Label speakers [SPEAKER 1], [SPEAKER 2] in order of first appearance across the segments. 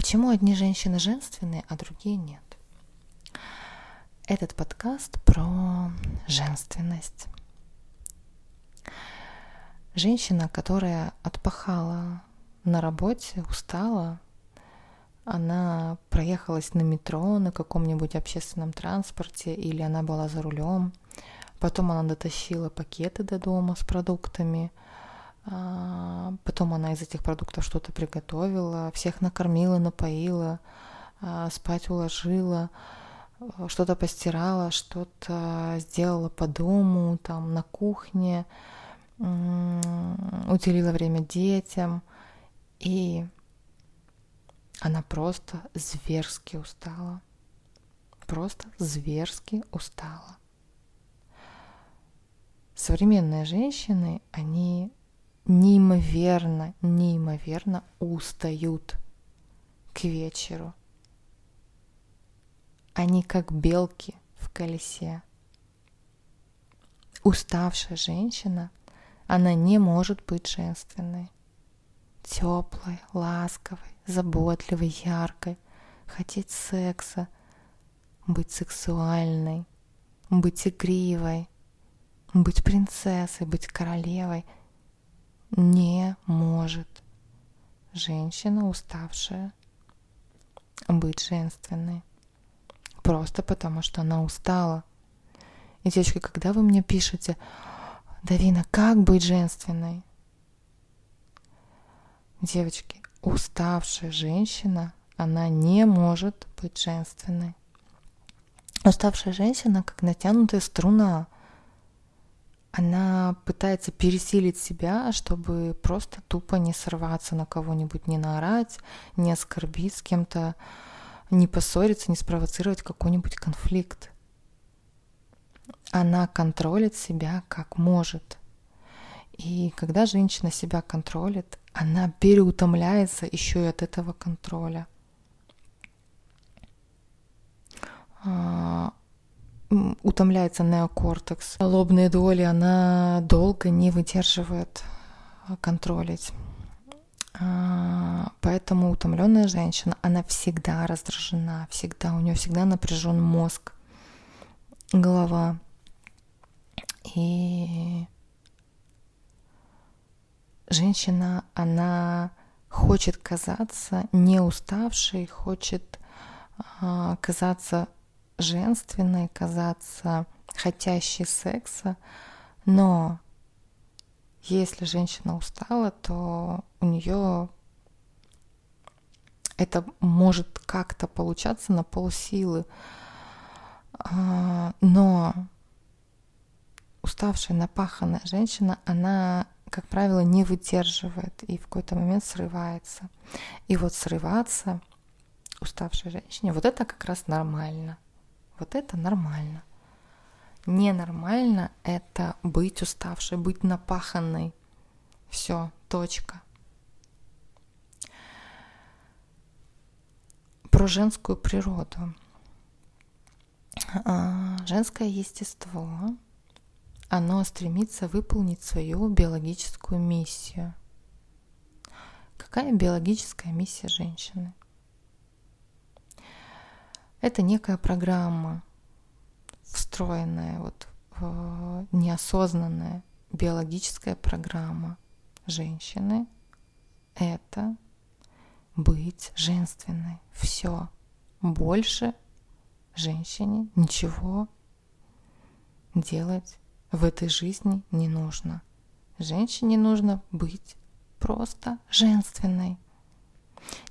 [SPEAKER 1] Почему одни женщины женственные, а другие нет? Этот подкаст про женственность. Женщина, которая отпахала на работе, устала, она проехалась на метро, на каком-нибудь общественном транспорте, или она была за рулем, потом она дотащила пакеты до дома с продуктами, потом она из этих продуктов что-то приготовила, всех накормила, напоила, а, спать уложила, что-то постирала, что-то сделала по дому, там на кухне, уделила время детям, и она просто зверски устала. Просто зверски устала. Современные женщины, они неимоверно, неимоверно устают к вечеру. Они как белки в колесе. Уставшая женщина, она не может быть женственной. Теплой, ласковой, заботливой, яркой, хотеть секса, быть сексуальной, быть игривой, быть принцессой, быть королевой не может женщина, уставшая, быть женственной. Просто потому, что она устала. И, девочки, когда вы мне пишете, Давина, как быть женственной? Девочки, уставшая женщина, она не может быть женственной. Уставшая женщина, как натянутая струна, она пытается пересилить себя, чтобы просто тупо не сорваться на кого-нибудь, не наорать, не оскорбить с кем-то, не поссориться, не спровоцировать какой-нибудь конфликт. Она контролит себя как может. И когда женщина себя контролит, она переутомляется еще и от этого контроля. А, утомляется неокортекс. Лобные доли, она долго не выдерживает контролить. А, поэтому утомленная женщина, она всегда раздражена, всегда, у нее всегда напряжен мозг, голова. И женщина, она хочет казаться не уставшей, хочет а, казаться женственной, казаться хотящей секса, но если женщина устала, то у нее это может как-то получаться на полсилы. А, но уставшая, напаханная женщина, она, как правило, не выдерживает и в какой-то момент срывается. И вот срываться уставшей женщине, вот это как раз нормально. Вот это нормально. Ненормально это быть уставшей, быть напаханной. Все, точка. Про женскую природу. А, женское естество, оно стремится выполнить свою биологическую миссию. Какая биологическая миссия женщины? Это некая программа, встроенная, вот, неосознанная биологическая программа женщины — это быть женственной. Все. Больше женщине ничего делать в этой жизни не нужно. Женщине нужно быть просто женственной.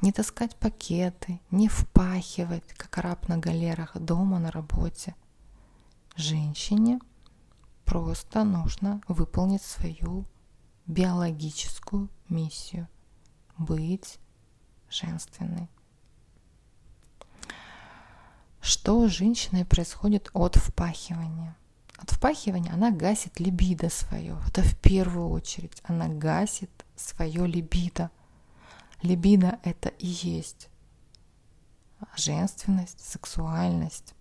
[SPEAKER 1] Не таскать пакеты, не впахивать, как раб на галерах, дома, на работе. Женщине просто нужно выполнить свою биологическую миссию – быть женственной. Что с женщиной происходит от впахивания? От впахивания она гасит либидо свое. Это в первую очередь. Она гасит свое либидо. Либидо – это и есть женственность, сексуальность.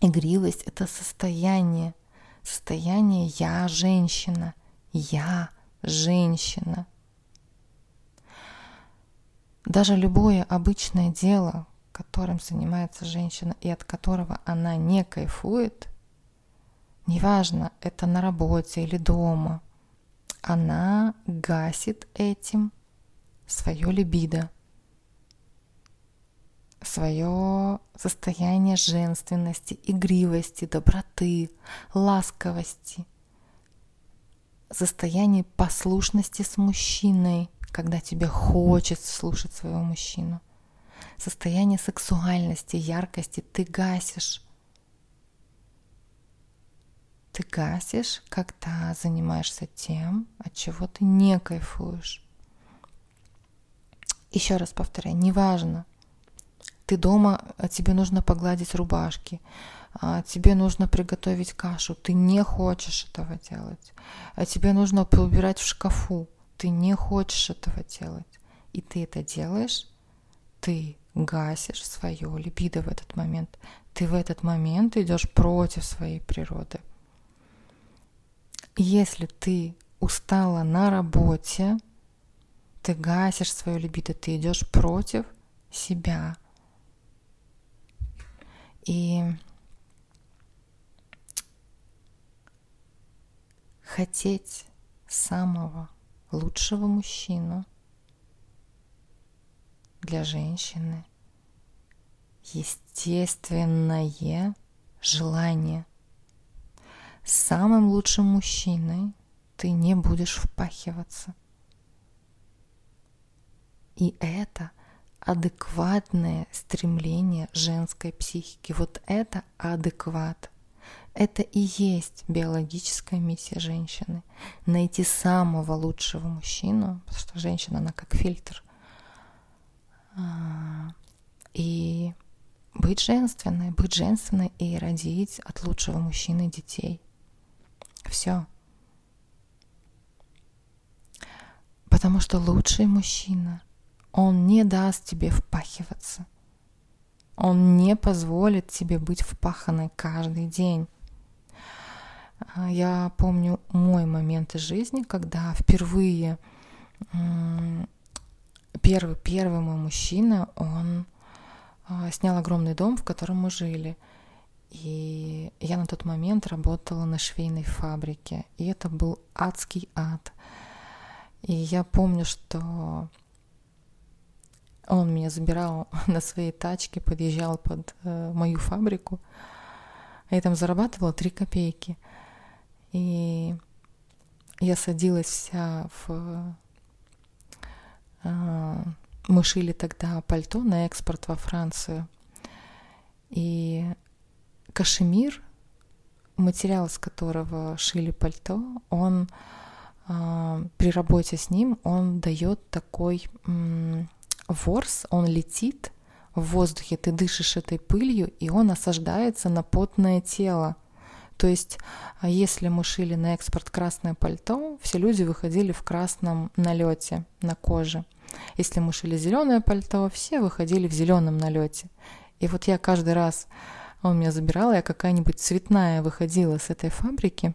[SPEAKER 1] Игривость – это состояние, состояние «я женщина», «я женщина». даже любое обычное дело, которым занимается женщина и от которого она не кайфует, неважно, это на работе или дома, она гасит этим свое либидо, свое состояние женственности, игривости, доброты, ласковости, состояние послушности с мужчиной, когда тебе хочется слушать своего мужчину, состояние сексуальности, яркости ты гасишь. Ты гасишь, когда занимаешься тем, от чего ты не кайфуешь. Еще раз повторяю, неважно, ты дома, а тебе нужно погладить рубашки, а тебе нужно приготовить кашу, ты не хочешь этого делать, а тебе нужно поубирать в шкафу, ты не хочешь этого делать, и ты это делаешь, ты гасишь свое либидо в этот момент. Ты в этот момент идешь против своей природы. Если ты устала на работе, ты гасишь свое либидо, ты идешь против себя. И хотеть самого лучшего мужчину для женщины естественное желание. Самым лучшим мужчиной ты не будешь впахиваться. И это адекватное стремление женской психики. Вот это адекват. Это и есть биологическая миссия женщины. Найти самого лучшего мужчину, потому что женщина, она как фильтр. А, и быть женственной, быть женственной и родить от лучшего мужчины детей. Все. Потому что лучший мужчина, он не даст тебе впахиваться. Он не позволит тебе быть впаханной каждый день. А, я помню мой момент из жизни, когда впервые первый, первый мой мужчина, он а, снял огромный дом, в котором мы жили. И я на тот момент работала на швейной фабрике. И это был адский ад. И я помню, что он меня забирал на своей тачке, подъезжал под э, мою фабрику. Я там зарабатывала 3 копейки. И я садилась вся в... Э, мы шили тогда пальто на экспорт во Францию. И кашемир, материал, из которого шили пальто, он э, при работе с ним, он дает такой ворс, он летит в воздухе, ты дышишь этой пылью, и он осаждается на потное тело. То есть, а если мы шили на экспорт красное пальто, все люди выходили в красном налете на коже. Если мы шили зеленое пальто, все выходили в зеленом налете. И вот я каждый раз, он меня забирал, я какая-нибудь цветная выходила с этой фабрики,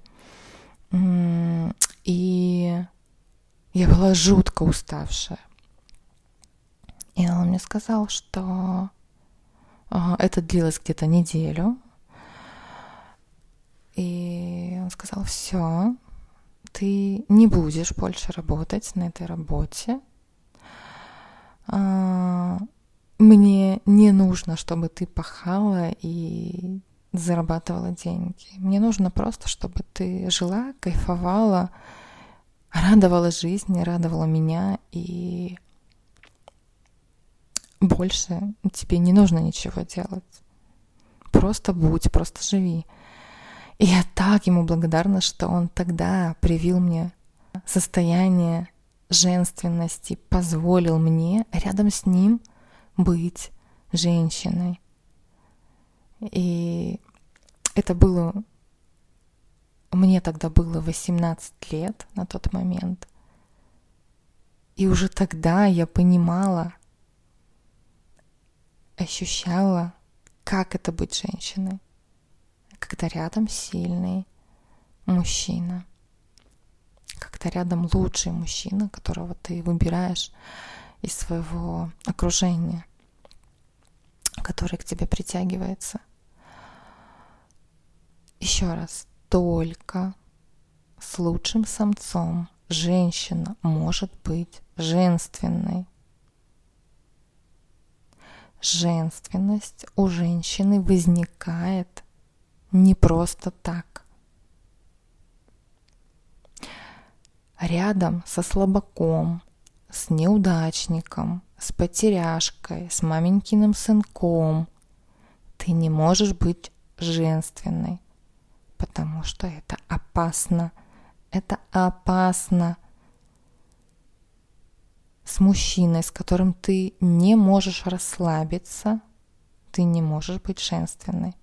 [SPEAKER 1] и я была жутко уставшая. И он мне сказал, что это длилось где-то неделю, и он сказал, все, ты не будешь больше работать на этой работе. А, мне не нужно, чтобы ты пахала и зарабатывала деньги. Мне нужно просто, чтобы ты жила, кайфовала, радовала жизни, радовала меня, и больше тебе не нужно ничего делать. Просто будь, просто живи. И я так ему благодарна, что он тогда привил мне состояние женственности, позволил мне рядом с ним быть женщиной. И это было... Мне тогда было 18 лет на тот момент. И уже тогда я понимала, ощущала, как это быть женщиной когда рядом сильный мужчина, когда рядом лучший мужчина, которого ты выбираешь из своего окружения, который к тебе притягивается. Еще раз, только с лучшим самцом женщина может быть женственной. Женственность у женщины возникает не просто так. Рядом со слабаком, с неудачником, с потеряшкой, с маменькиным сынком ты не можешь быть женственной, потому что это опасно – это опасно. С мужчиной, с которым ты не можешь расслабиться, ты не можешь быть женственной,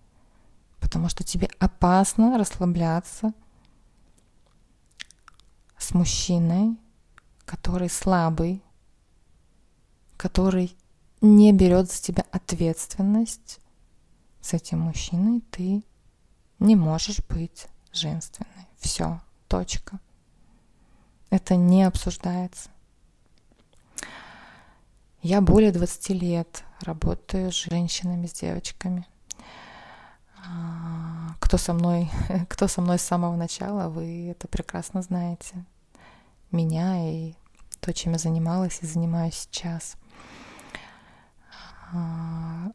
[SPEAKER 1] потому что тебе опасно расслабляться с мужчиной, который слабый, который не берет за тебя ответственность, с этим мужчиной ты не можешь быть женственной. Все, Точка. Это не обсуждается. Я более 20 лет работаю с женщинами, с девочками. А, кто со мной, кто со мной с самого начала, вы это прекрасно знаете. Меня и то, чем я занималась и занимаюсь сейчас. А,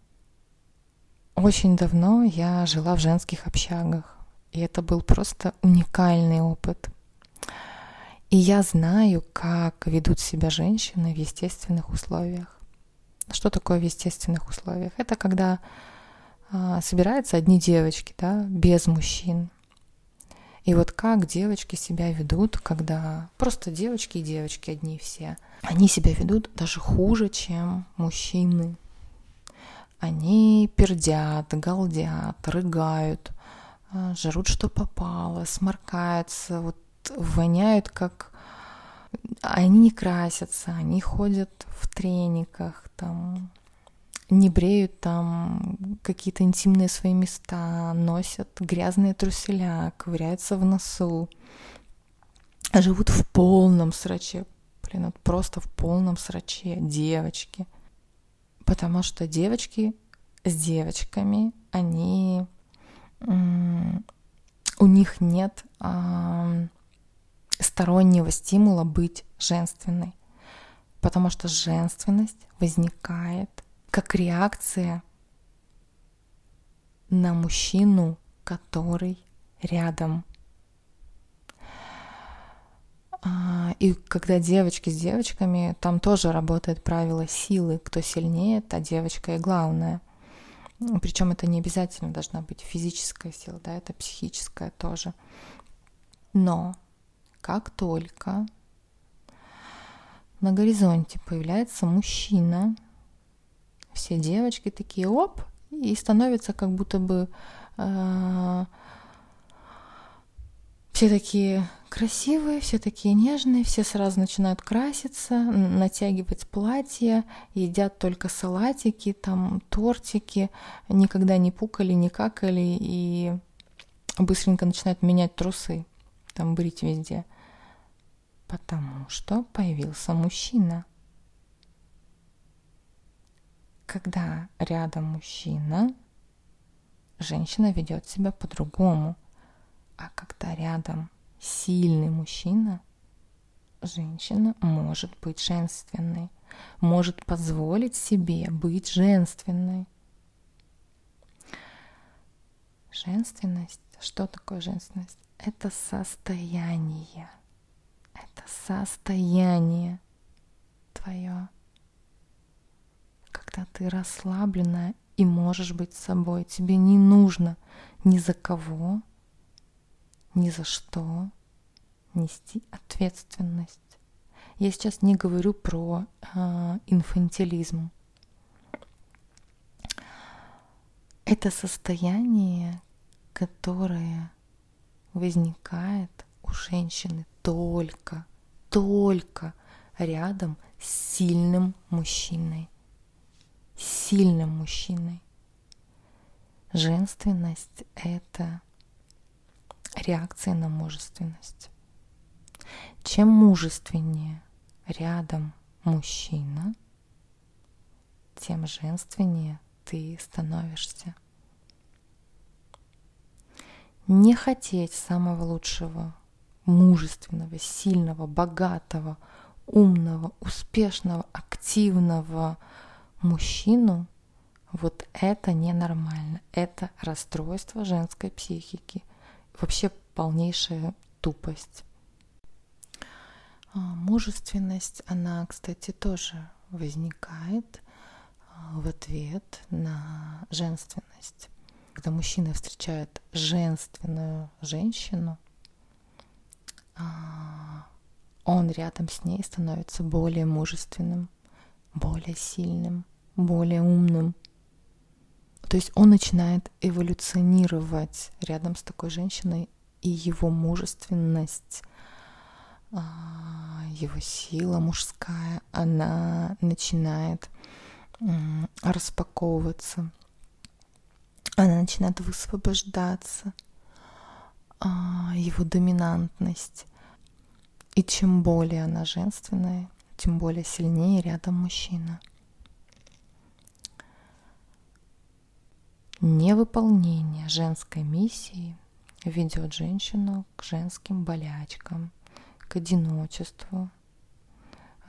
[SPEAKER 1] очень давно я жила в женских общагах. И это был просто уникальный опыт. И я знаю, как ведут себя женщины в естественных условиях. Что такое в естественных условиях? Это когда а, собираются одни девочки, да, без мужчин. И вот как девочки себя ведут, когда просто девочки и девочки одни все, они себя ведут даже хуже, чем мужчины. Они пердят, галдят, рыгают, а, жрут, что попало, сморкаются, вот воняют как... Они не красятся, они ходят в трениках, там, не бреют там какие-то интимные свои места, носят грязные труселя, ковыряются в носу, живут в полном сраче. Блин, вот просто в полном сраче девочки. Потому что девочки с девочками, они у них нет э, стороннего стимула быть женственной, потому что женственность возникает как реакция на мужчину, который рядом. А, и когда девочки с девочками, там тоже работает правило силы. Кто сильнее, та девочка и главная. Причем это не обязательно должна быть физическая сила, да, это психическая тоже. Но как только на горизонте появляется мужчина, все девочки такие оп, и становятся как будто бы э, все такие красивые, все такие нежные, все сразу начинают краситься, натягивать платья, едят только салатики, там тортики, никогда не пукали, не какали и быстренько начинают менять трусы, там брить везде. Потому что появился мужчина. Когда рядом мужчина, женщина ведет себя по-другому – а когда рядом сильный мужчина, женщина может быть женственной, может позволить себе быть женственной. Женственность, что такое женственность? Это состояние. Это состояние твое, когда ты расслаблена и можешь быть собой. Тебе не нужно ни за кого ни за что нести ответственность. Я сейчас не говорю про э, инфантилизм. Это состояние, которое возникает у женщины только, только рядом с сильным мужчиной. Сильным мужчиной. Женственность — это реакции на мужественность. Чем мужественнее рядом мужчина, тем женственнее ты становишься. Не хотеть самого лучшего, мужественного, сильного, богатого, умного, успешного, активного мужчину, вот это ненормально. Это расстройство женской психики. Вообще полнейшая тупость. А, мужественность, она, кстати, тоже возникает а, в ответ на женственность. Когда мужчина встречает женственную женщину, он рядом с ней становится более мужественным, более сильным, более умным. То есть он начинает эволюционировать рядом с такой женщиной, и его мужественность, а, его сила мужская, она начинает распаковываться, она начинает высвобождаться, а, его доминантность. И чем более она женственная, тем более сильнее рядом мужчина. Невыполнение женской миссии ведет женщину к женским болячкам, к одиночеству,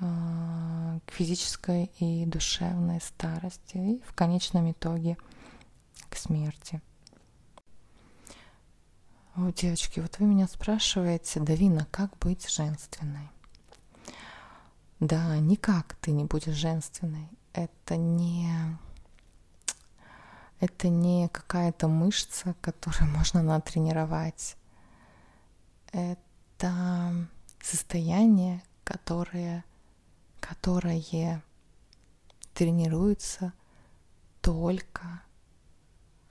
[SPEAKER 1] а, к физической и душевной старости и в конечном итоге к смерти. О, девочки, вот вы меня спрашиваете, Давина, как быть женственной? Да, никак ты не будешь женственной. Это не это не какая-то мышца, которую можно натренировать. Это состояние, которое, которое тренируется только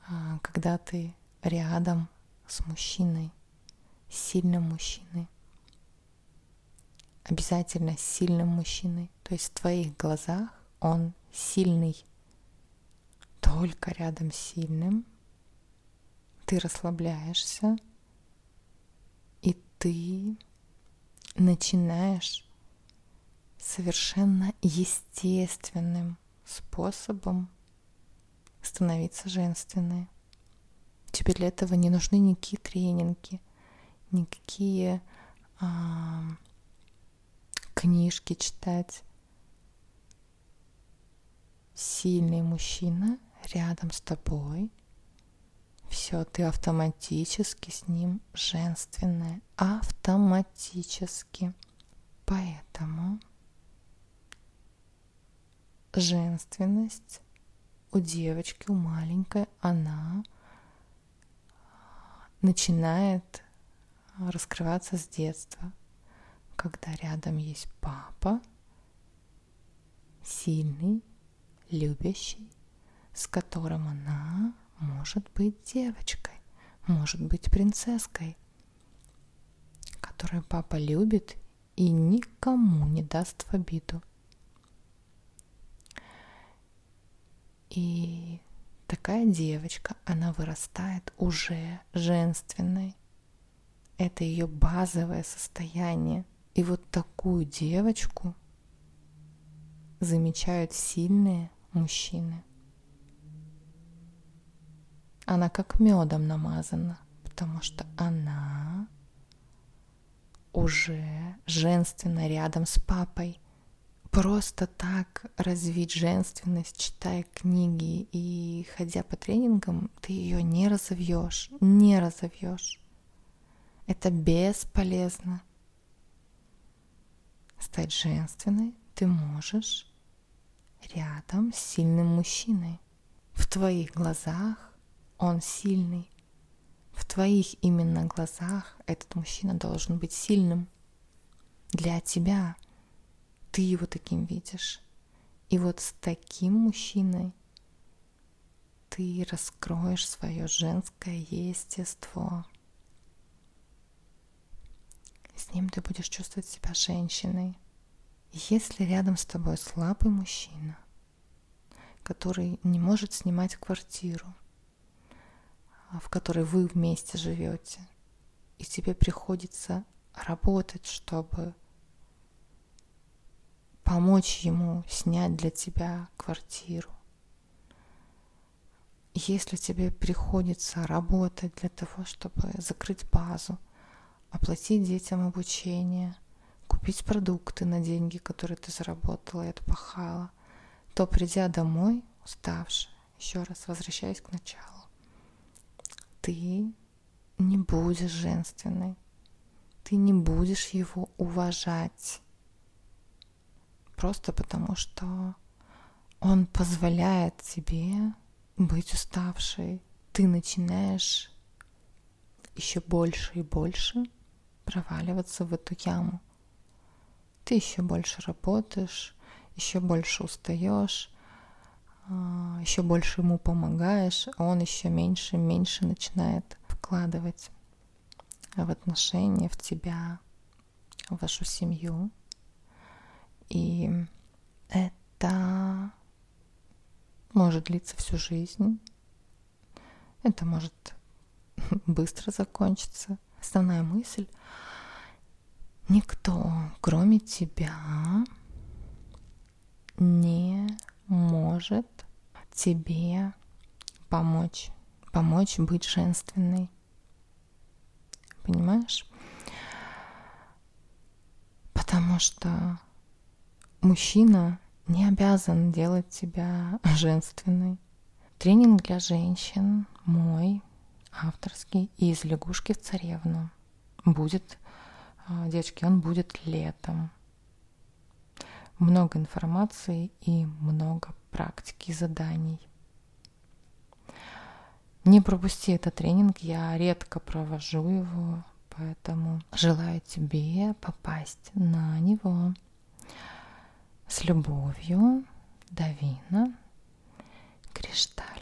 [SPEAKER 1] а, когда ты рядом с мужчиной, с сильным мужчиной. Обязательно с сильным мужчиной. То есть в твоих глазах он сильный только рядом с сильным ты расслабляешься, и ты начинаешь совершенно естественным способом становиться женственной. Тебе для этого не нужны никакие тренинги, никакие а, книжки читать. Сильный мужчина рядом с тобой, все, ты автоматически с ним женственная, автоматически. Поэтому женственность у девочки, у маленькой, она начинает раскрываться с детства, когда рядом есть папа, сильный, любящий, с которым она может быть девочкой, может быть принцесской, которую папа любит и никому не даст в обиду. И такая девочка, она вырастает уже женственной. Это ее базовое состояние. И вот такую девочку замечают сильные мужчины она как медом намазана, потому что она уже женственно рядом с папой. Просто так развить женственность, читая книги и ходя по тренингам, ты ее не разовьешь, не разовьешь. Это бесполезно. Стать женственной ты можешь рядом с сильным мужчиной. В твоих глазах он сильный. В твоих именно глазах этот мужчина должен быть сильным. Для тебя ты его таким видишь. И вот с таким мужчиной ты раскроешь свое женское естество. С ним ты будешь чувствовать себя женщиной. Если рядом с тобой слабый мужчина, который не может снимать квартиру, в которой вы вместе живете, и тебе приходится работать, чтобы помочь ему снять для тебя квартиру. Если тебе приходится работать для того, чтобы закрыть базу, оплатить детям обучение, купить продукты на деньги, которые ты заработала и отпахала, то придя домой, уставшая, еще раз возвращаясь к началу, ты не будешь женственной, ты не будешь его уважать, просто потому что он позволяет тебе быть уставшей. Ты начинаешь еще больше и больше проваливаться в эту яму. Ты еще больше работаешь, еще больше устаешь, а, еще больше ему помогаешь, а он еще меньше и меньше начинает вкладывать в отношения, в тебя, в вашу семью. И это может длиться всю жизнь. Это может быстро закончиться. Основная мысль — никто, кроме тебя, не может тебе помочь, помочь быть женственной. Понимаешь? Потому что мужчина не обязан делать тебя женственной. Тренинг для женщин мой, авторский, из лягушки в царевну. Будет, а, девочки, он будет летом. Много информации и много практики заданий. Не пропусти этот тренинг, я редко провожу его, поэтому желаю тебе попасть на него с любовью Давина Кришталь.